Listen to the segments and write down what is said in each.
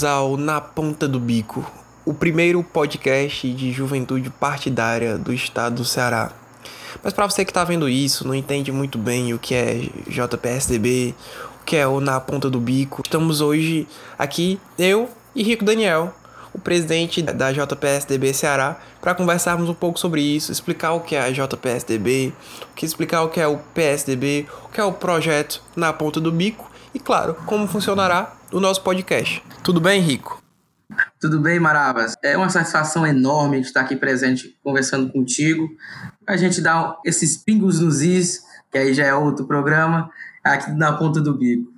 Bem-vindos ao Na Ponta do Bico, o primeiro podcast de juventude partidária do estado do Ceará. Mas para você que está vendo isso, não entende muito bem o que é JPSDB, o que é o Na Ponta do Bico, estamos hoje aqui, eu e Rico Daniel, o presidente da JPSDB Ceará, para conversarmos um pouco sobre isso, explicar o que é a JPSDB, que explicar o que é o PSDB, o que é o projeto na ponta do bico e, claro, como funcionará o nosso podcast. Tudo bem, Rico? Tudo bem, Maravas? É uma satisfação enorme estar aqui presente conversando contigo. A gente dá esses pingos nos is, que aí já é outro programa, aqui na ponta do bico.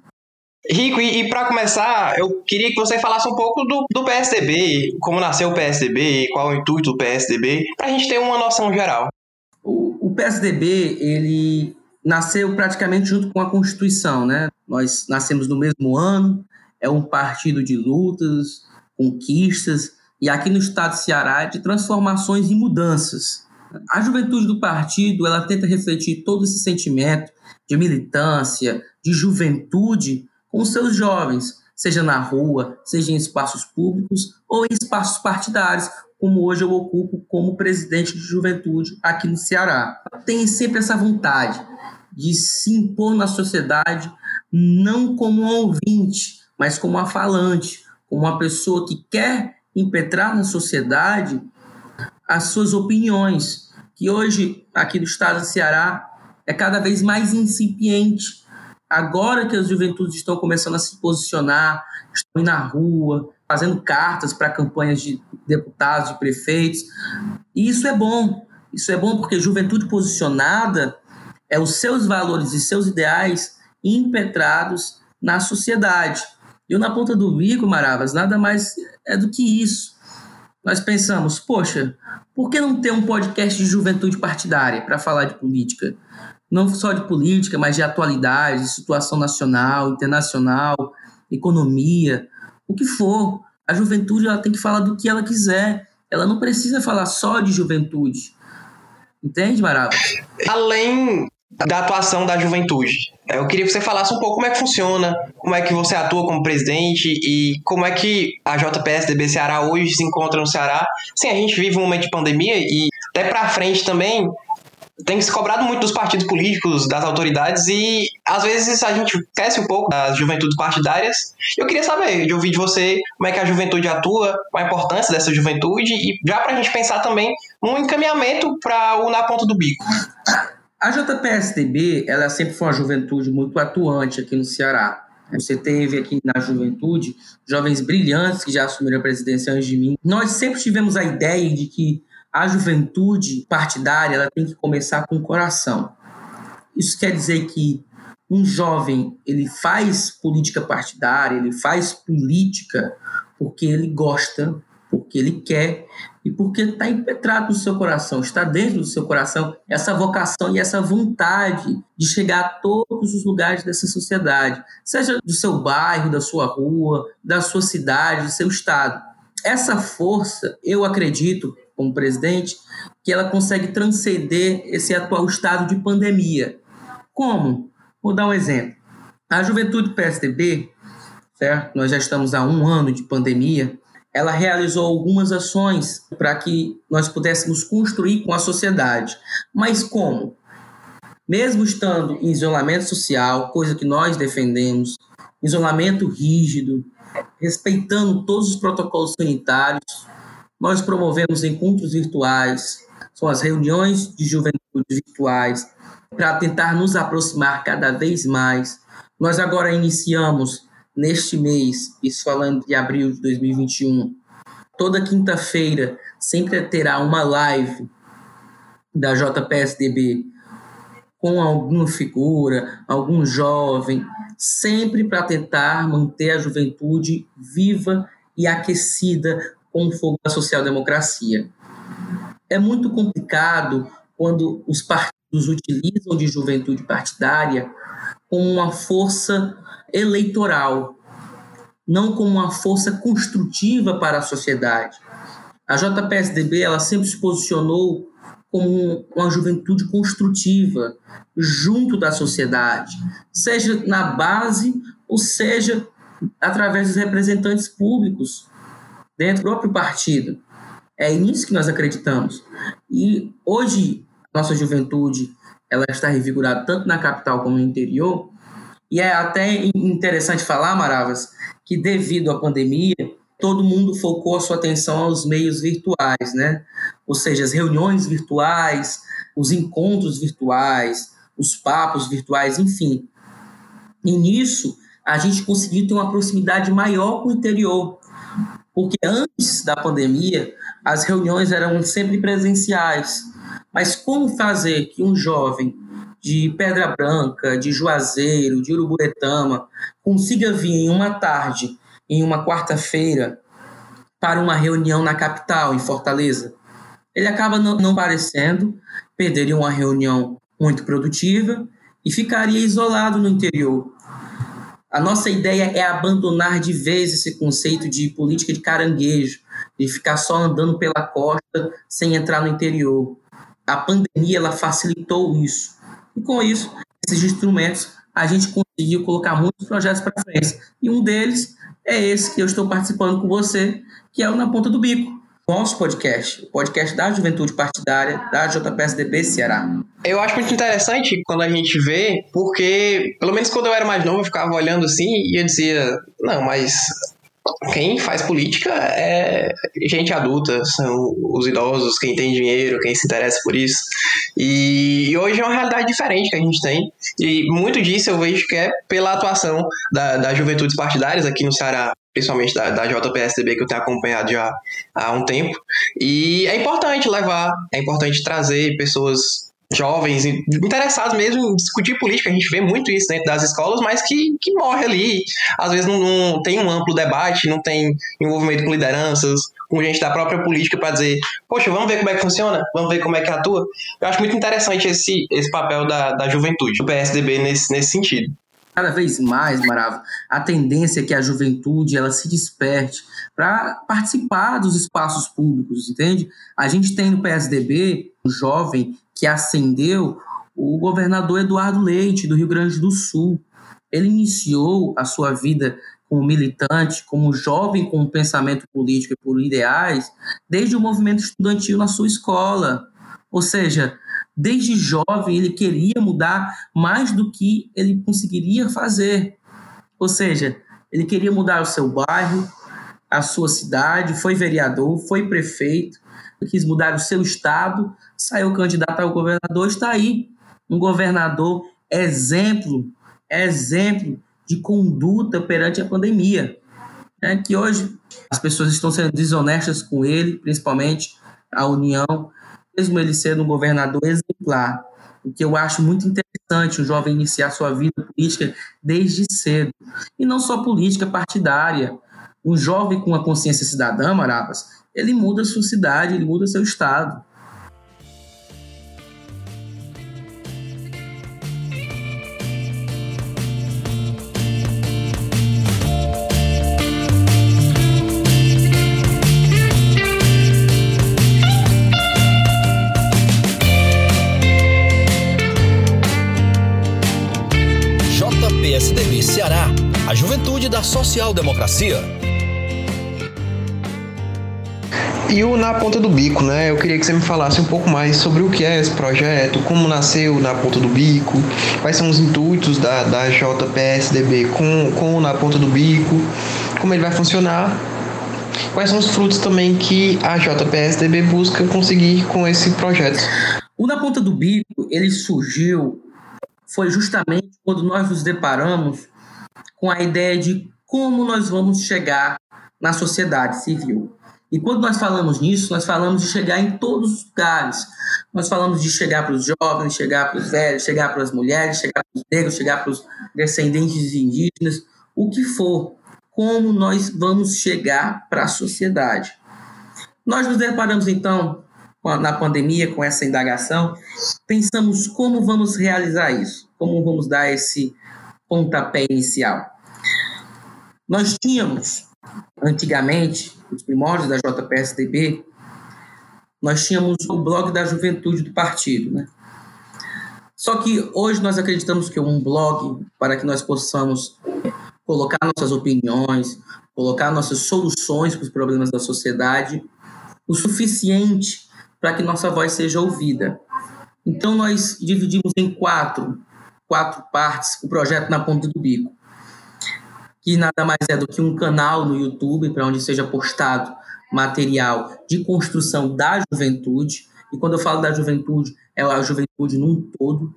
Rico, e, e para começar, eu queria que você falasse um pouco do, do PSDB, como nasceu o PSDB, qual é o intuito do PSDB, para a gente ter uma noção geral. O, o PSDB, ele nasceu praticamente junto com a Constituição, né? Nós nascemos no mesmo ano, é um partido de lutas, conquistas, e aqui no estado de Ceará de transformações e mudanças. A juventude do partido, ela tenta refletir todo esse sentimento de militância, de juventude, com seus jovens, seja na rua, seja em espaços públicos ou em espaços partidários, como hoje eu ocupo como presidente de juventude aqui no Ceará. Tem sempre essa vontade de se impor na sociedade, não como um ouvinte, mas como uma falante, como uma pessoa que quer impetrar na sociedade as suas opiniões, que hoje, aqui no estado do Ceará, é cada vez mais incipiente Agora que as juventudes estão começando a se posicionar, estão indo na rua, fazendo cartas para campanhas de deputados, de prefeitos. E isso é bom. Isso é bom porque juventude posicionada é os seus valores e seus ideais impetrados na sociedade. E na ponta do bico, Maravas, nada mais é do que isso. Nós pensamos, poxa, por que não ter um podcast de juventude partidária para falar de política? não só de política, mas de atualidade, situação nacional, internacional, economia, o que for. A juventude ela tem que falar do que ela quiser. Ela não precisa falar só de juventude. Entende, Marava? Além da atuação da juventude, eu queria que você falasse um pouco como é que funciona, como é que você atua como presidente e como é que a JPSDB Ceará hoje se encontra no Ceará. Sim, a gente vive um momento de pandemia e até para frente também tem se cobrado muito dos partidos políticos, das autoridades, e às vezes a gente esquece um pouco das juventudes partidárias. Eu queria saber, de ouvir de você, como é que a juventude atua, qual a importância dessa juventude, e já para a gente pensar também num encaminhamento para o Na Ponta do Bico. A JPSDB, ela sempre foi uma juventude muito atuante aqui no Ceará. Você teve aqui na juventude jovens brilhantes que já assumiram a presidência antes de mim. Nós sempre tivemos a ideia de que a juventude partidária ela tem que começar com o coração. Isso quer dizer que um jovem ele faz política partidária, ele faz política porque ele gosta, porque ele quer e porque está impetrado no seu coração, está dentro do seu coração essa vocação e essa vontade de chegar a todos os lugares dessa sociedade, seja do seu bairro, da sua rua, da sua cidade, do seu estado. Essa força, eu acredito, como presidente, que ela consegue transcender esse atual estado de pandemia. Como? Vou dar um exemplo. A juventude PSDB, certo? nós já estamos há um ano de pandemia, ela realizou algumas ações para que nós pudéssemos construir com a sociedade. Mas como? Mesmo estando em isolamento social, coisa que nós defendemos, isolamento rígido, respeitando todos os protocolos sanitários, nós promovemos encontros virtuais, são as reuniões de juventude virtuais, para tentar nos aproximar cada vez mais. Nós agora iniciamos neste mês, isso falando de abril de 2021, toda quinta-feira sempre terá uma live da JPSDB com alguma figura, algum jovem, sempre para tentar manter a juventude viva e aquecida com o fogo da social-democracia. É muito complicado quando os partidos utilizam de juventude partidária como uma força eleitoral, não como uma força construtiva para a sociedade. A JPSDB ela sempre se posicionou como uma juventude construtiva, junto da sociedade, seja na base ou seja através dos representantes públicos dentro do próprio partido. É nisso que nós acreditamos. E hoje, nossa juventude ela está revigorada tanto na capital como no interior. E é até interessante falar, Maravas, que devido à pandemia, todo mundo focou a sua atenção aos meios virtuais, né? Ou seja, as reuniões virtuais, os encontros virtuais, os papos virtuais, enfim. E nisso, a gente conseguiu ter uma proximidade maior com o interior. Porque antes da pandemia, as reuniões eram sempre presenciais. Mas como fazer que um jovem de Pedra Branca, de Juazeiro, de Uruburetama, consiga vir em uma tarde, em uma quarta-feira, para uma reunião na capital, em Fortaleza? Ele acaba não, aparecendo, perderia uma reunião muito produtiva e ficaria isolado no interior. A nossa ideia é abandonar de vez esse conceito de política de caranguejo, de ficar só andando pela costa sem entrar no interior. A pandemia ela facilitou isso. E com isso, esses instrumentos, a gente conseguiu colocar muitos projetos para frente. E um deles é esse que eu estou participando com você, que é o Na Ponta do Bico nosso podcast, o podcast da Juventude Partidária da JPSDB Ceará. Eu acho muito interessante quando a gente vê, porque, pelo menos quando eu era mais novo, eu ficava olhando assim e eu dizia, não, mas quem faz política é gente adulta, são os idosos, quem tem dinheiro, quem se interessa por isso. E, hoje é uma realidade diferente que a gente tem. E muito disso eu vejo que é pela atuação da, das juventudes partidárias aqui no Ceará principalmente da, da JPSDB, que eu tenho acompanhado já há um tempo. E é importante levar, é importante trazer pessoas jovens interessados mesmo em discutir política. A gente vê muito isso dentro das escolas, mas que, que morre ali. Às vezes não, não tem um amplo debate, não tem envolvimento com lideranças, com gente da própria política para dizer, poxa, vamos ver como é que funciona, vamos ver como é que atua. Eu acho muito interessante esse, esse papel da, da juventude, do PSDB nesse, nesse sentido cada vez mais, Maravo, a tendência é que a juventude ela se desperte para participar dos espaços públicos, entende? A gente tem no PSDB um jovem que ascendeu o governador Eduardo Leite, do Rio Grande do Sul. Ele iniciou a sua vida como militante, como jovem com pensamento político e por ideais, desde o movimento estudantil na sua escola. Ou seja, Desde jovem, ele queria mudar mais do que ele conseguiria fazer. Ou seja, ele queria mudar o seu bairro, a sua cidade, foi vereador, foi prefeito, quis mudar o seu estado, saiu candidato ao governador, está aí um governador exemplo, exemplo de conduta perante a pandemia. É que hoje as pessoas estão sendo desonestas com ele, principalmente a União, mesmo ele sendo um governador exemplar. O que eu acho muito interessante o jovem iniciar sua vida política desde cedo. E não só política partidária. Um jovem com a consciência cidadã, Maravas, ele muda sua cidade, ele muda seu estado. Da social-democracia. E o Na Ponta do Bico, né? Eu queria que você me falasse um pouco mais sobre o que é esse projeto, como nasceu Na Ponta do Bico, quais são os intuitos da, da JPSDB com, com o Na Ponta do Bico, como ele vai funcionar, quais são os frutos também que a JPSDB busca conseguir com esse projeto. O Na Ponta do Bico, ele surgiu, foi justamente quando nós nos deparamos com a ideia de como nós vamos chegar na sociedade civil. E quando nós falamos nisso, nós falamos de chegar em todos os lugares. Nós falamos de chegar para os jovens, chegar para os velhos, chegar para as mulheres, chegar para os negros, chegar para os descendentes indígenas, o que for. Como nós vamos chegar para a sociedade. Nós nos deparamos, então, na pandemia, com essa indagação, pensamos como vamos realizar isso, como vamos dar esse pontapé inicial. Nós tínhamos, antigamente, os primórdios da JPSDB, nós tínhamos o blog da juventude do partido, né? Só que hoje nós acreditamos que um blog, para que nós possamos colocar nossas opiniões, colocar nossas soluções para os problemas da sociedade, o suficiente para que nossa voz seja ouvida. Então nós dividimos em quatro, quatro partes o projeto na ponta do bico, que nada mais é do que um canal no YouTube para onde seja postado material de construção da juventude. E quando eu falo da juventude, é a juventude num todo.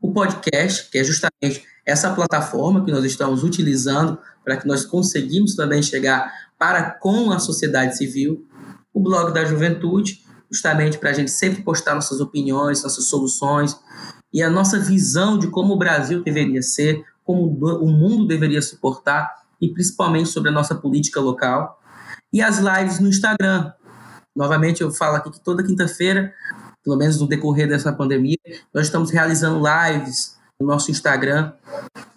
O podcast, que é justamente essa plataforma que nós estamos utilizando para que nós conseguimos também chegar para com a sociedade civil. O blog da juventude, justamente para a gente sempre postar nossas opiniões, nossas soluções e a nossa visão de como o Brasil deveria ser, como o mundo deveria suportar e principalmente sobre a nossa política local. E as lives no Instagram. Novamente, eu falo aqui que toda quinta-feira pelo menos no decorrer dessa pandemia, nós estamos realizando lives no nosso Instagram,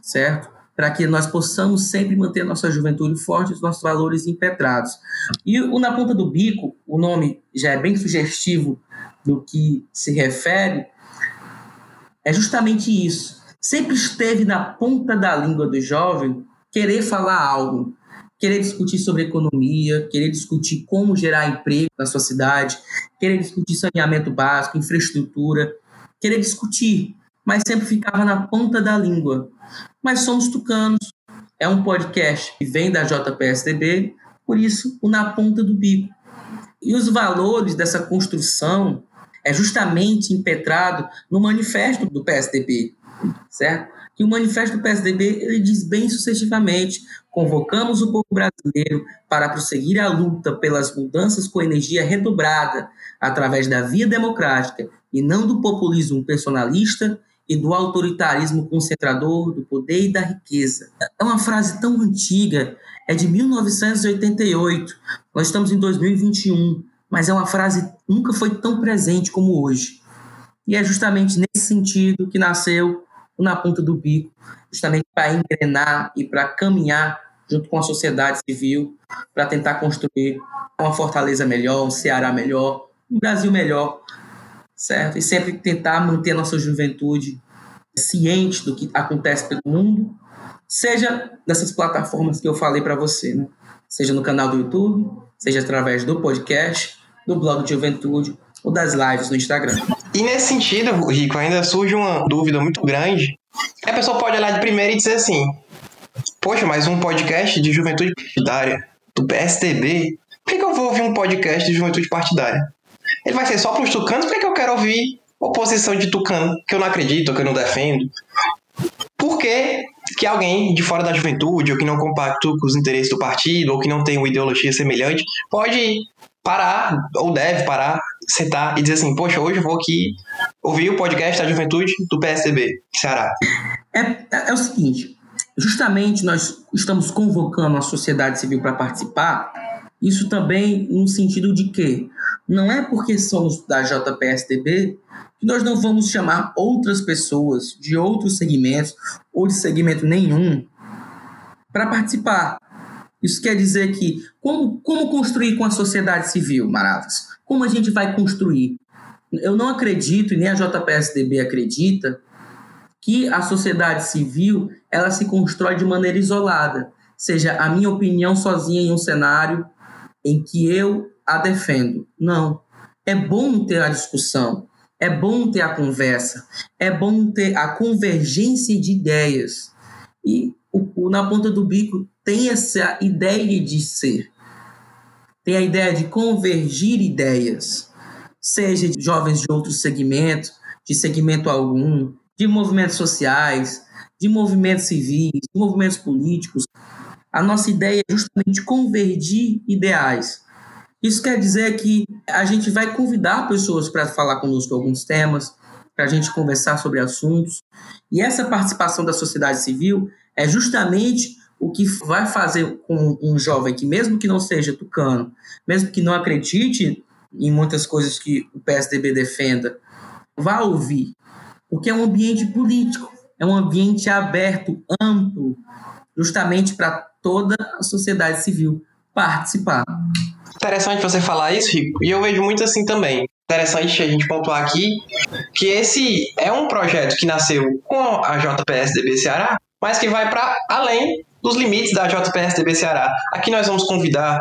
certo? Para que nós possamos sempre manter nossa juventude forte, os nossos valores impetrados. E o Na Ponta do Bico, o nome já é bem sugestivo do que se refere, é justamente isso. Sempre esteve na ponta da língua do jovem querer falar algo, querer discutir sobre economia, querer discutir como gerar emprego na sua cidade, querer discutir saneamento básico, infraestrutura, querer discutir, mas sempre ficava na ponta da língua. Mas somos tucanos, é um podcast que vem da JPSDB, por isso o na ponta do bico. E os valores dessa construção é justamente impetrado no manifesto do PSDB, certo? Que o manifesto do PSDB ele diz bem sucessivamente Convocamos o povo brasileiro para prosseguir a luta pelas mudanças com energia redobrada, através da via democrática e não do populismo personalista e do autoritarismo concentrador do poder e da riqueza. É uma frase tão antiga, é de 1988. Nós estamos em 2021, mas é uma frase nunca foi tão presente como hoje. E é justamente nesse sentido que nasceu Na Ponta do Bico, justamente para engrenar e para caminhar junto com a sociedade civil, para tentar construir uma Fortaleza melhor, um Ceará melhor, um Brasil melhor, certo? E sempre tentar manter a nossa juventude ciente do que acontece pelo mundo, seja nessas plataformas que eu falei para você, né? Seja no canal do YouTube, seja através do podcast, do blog de juventude ou das lives no Instagram. E nesse sentido, Rico, ainda surge uma dúvida muito grande. A pessoa pode olhar de primeira e dizer assim: Poxa, mas um podcast de juventude partidária do PSDB? Por que, que eu vou ouvir um podcast de juventude partidária? Ele vai ser só para os tucanos? Por que, que eu quero ouvir oposição de tucano, que eu não acredito, que eu não defendo? Por que, que alguém de fora da juventude, ou que não compactua com os interesses do partido, ou que não tem uma ideologia semelhante, pode parar, ou deve parar, sentar e dizer assim, poxa, hoje eu vou aqui ouvir o podcast da juventude do PSDB, Ceará. É, é, é o seguinte, justamente nós estamos convocando a sociedade civil para participar, isso também no sentido de que não é porque somos da JPSDB que nós não vamos chamar outras pessoas de outros segmentos ou de segmento nenhum para participar. Isso quer dizer que como, como construir com a sociedade civil, Maratas? Como a gente vai construir? Eu não acredito, e nem a JPSDB acredita, que a sociedade civil ela se constrói de maneira isolada, seja a minha opinião sozinha em um cenário em que eu a defendo. Não. É bom ter a discussão, é bom ter a conversa, é bom ter a convergência de ideias. E o, o Na Ponta do Bico tem essa ideia de ser, tem a ideia de convergir ideias, seja de jovens de outros segmentos, de segmento algum, de movimentos sociais, de movimentos civis, de movimentos políticos. A nossa ideia é justamente convergir ideais. Isso quer dizer que a gente vai convidar pessoas para falar conosco alguns temas, para a gente conversar sobre assuntos. E essa participação da sociedade civil é justamente o que vai fazer com um jovem que, mesmo que não seja tucano, mesmo que não acredite em muitas coisas que o PSDB defenda, vá ouvir, porque é um ambiente político, é um ambiente aberto, amplo, justamente para toda a sociedade civil participar. Interessante você falar isso, Rico, e eu vejo muito assim também. Interessante a gente pontuar aqui que esse é um projeto que nasceu com a JPSDB Ceará, mas que vai para além dos limites da JPSDB Ceará. Aqui nós vamos convidar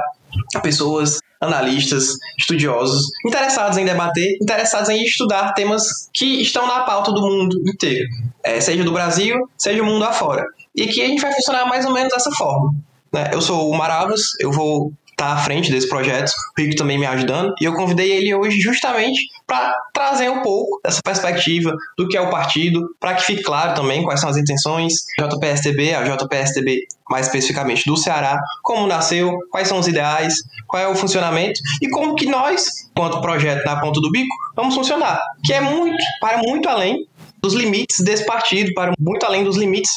pessoas, analistas, estudiosos, interessados em debater, interessados em estudar temas que estão na pauta do mundo inteiro, é, seja do Brasil, seja o mundo afora. E que a gente vai funcionar mais ou menos dessa forma. Né? Eu sou o Maravas, eu vou tá à frente desse projeto, o Rico também me ajudando, e eu convidei ele hoje justamente para trazer um pouco dessa perspectiva do que é o partido, para que fique claro também quais são as intenções, JPSTB, a JPSTB mais especificamente do Ceará, como nasceu, quais são os ideais, qual é o funcionamento e como que nós, enquanto projeto na ponta do bico, vamos funcionar, que é muito, para muito além dos limites desse partido, para muito além dos limites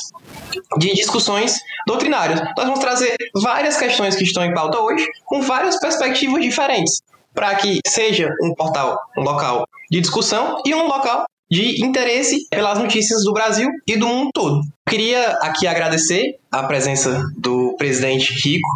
de discussões doutrinárias. Nós vamos trazer várias questões que estão em pauta hoje, com várias perspectivas diferentes, para que seja um portal, um local de discussão e um local de interesse pelas notícias do Brasil e do mundo todo. Queria aqui agradecer a presença do presidente Rico.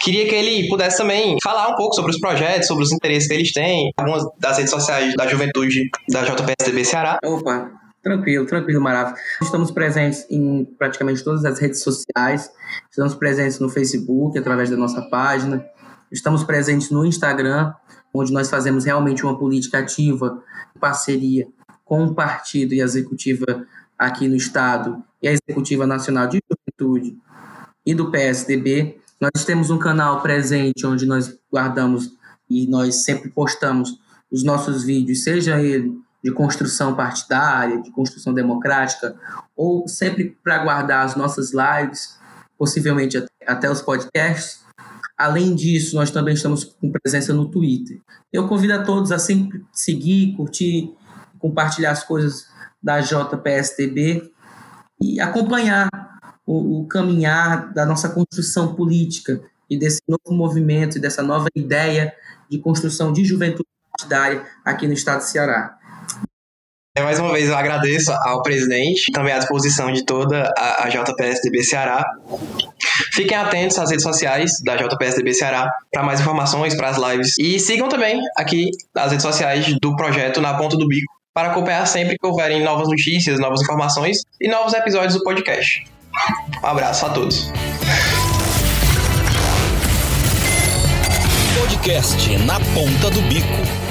Queria que ele pudesse também falar um pouco sobre os projetos, sobre os interesses que eles têm, algumas das redes sociais da juventude da JPSDB Ceará. Opa, Tranquilo, tranquilo, maravilha. Estamos presentes em praticamente todas as redes sociais. Estamos presentes no Facebook, através da nossa página. Estamos presentes no Instagram, onde nós fazemos realmente uma política ativa, parceria com o partido e a executiva aqui no Estado e a executiva nacional de juventude e do PSDB. Nós temos um canal presente onde nós guardamos e nós sempre postamos os nossos vídeos, seja ele de construção partidária, de construção democrática, ou sempre para guardar as nossas lives, possivelmente até os podcasts. Além disso, nós também estamos com presença no Twitter. Eu convido a todos a sempre seguir, curtir, compartilhar as coisas da JPSTB e acompanhar o, o caminhar da nossa construção política e desse novo movimento e dessa nova ideia de construção de juventude partidária aqui no estado do Ceará. É, mais uma vez eu agradeço ao presidente, também à disposição de toda a, a JPSDB Ceará. Fiquem atentos às redes sociais da JPSDB Ceará para mais informações, para as lives. E sigam também aqui as redes sociais do projeto Na Ponta do Bico para acompanhar sempre que houverem novas notícias, novas informações e novos episódios do podcast. Um abraço a todos. Podcast Na Ponta do Bico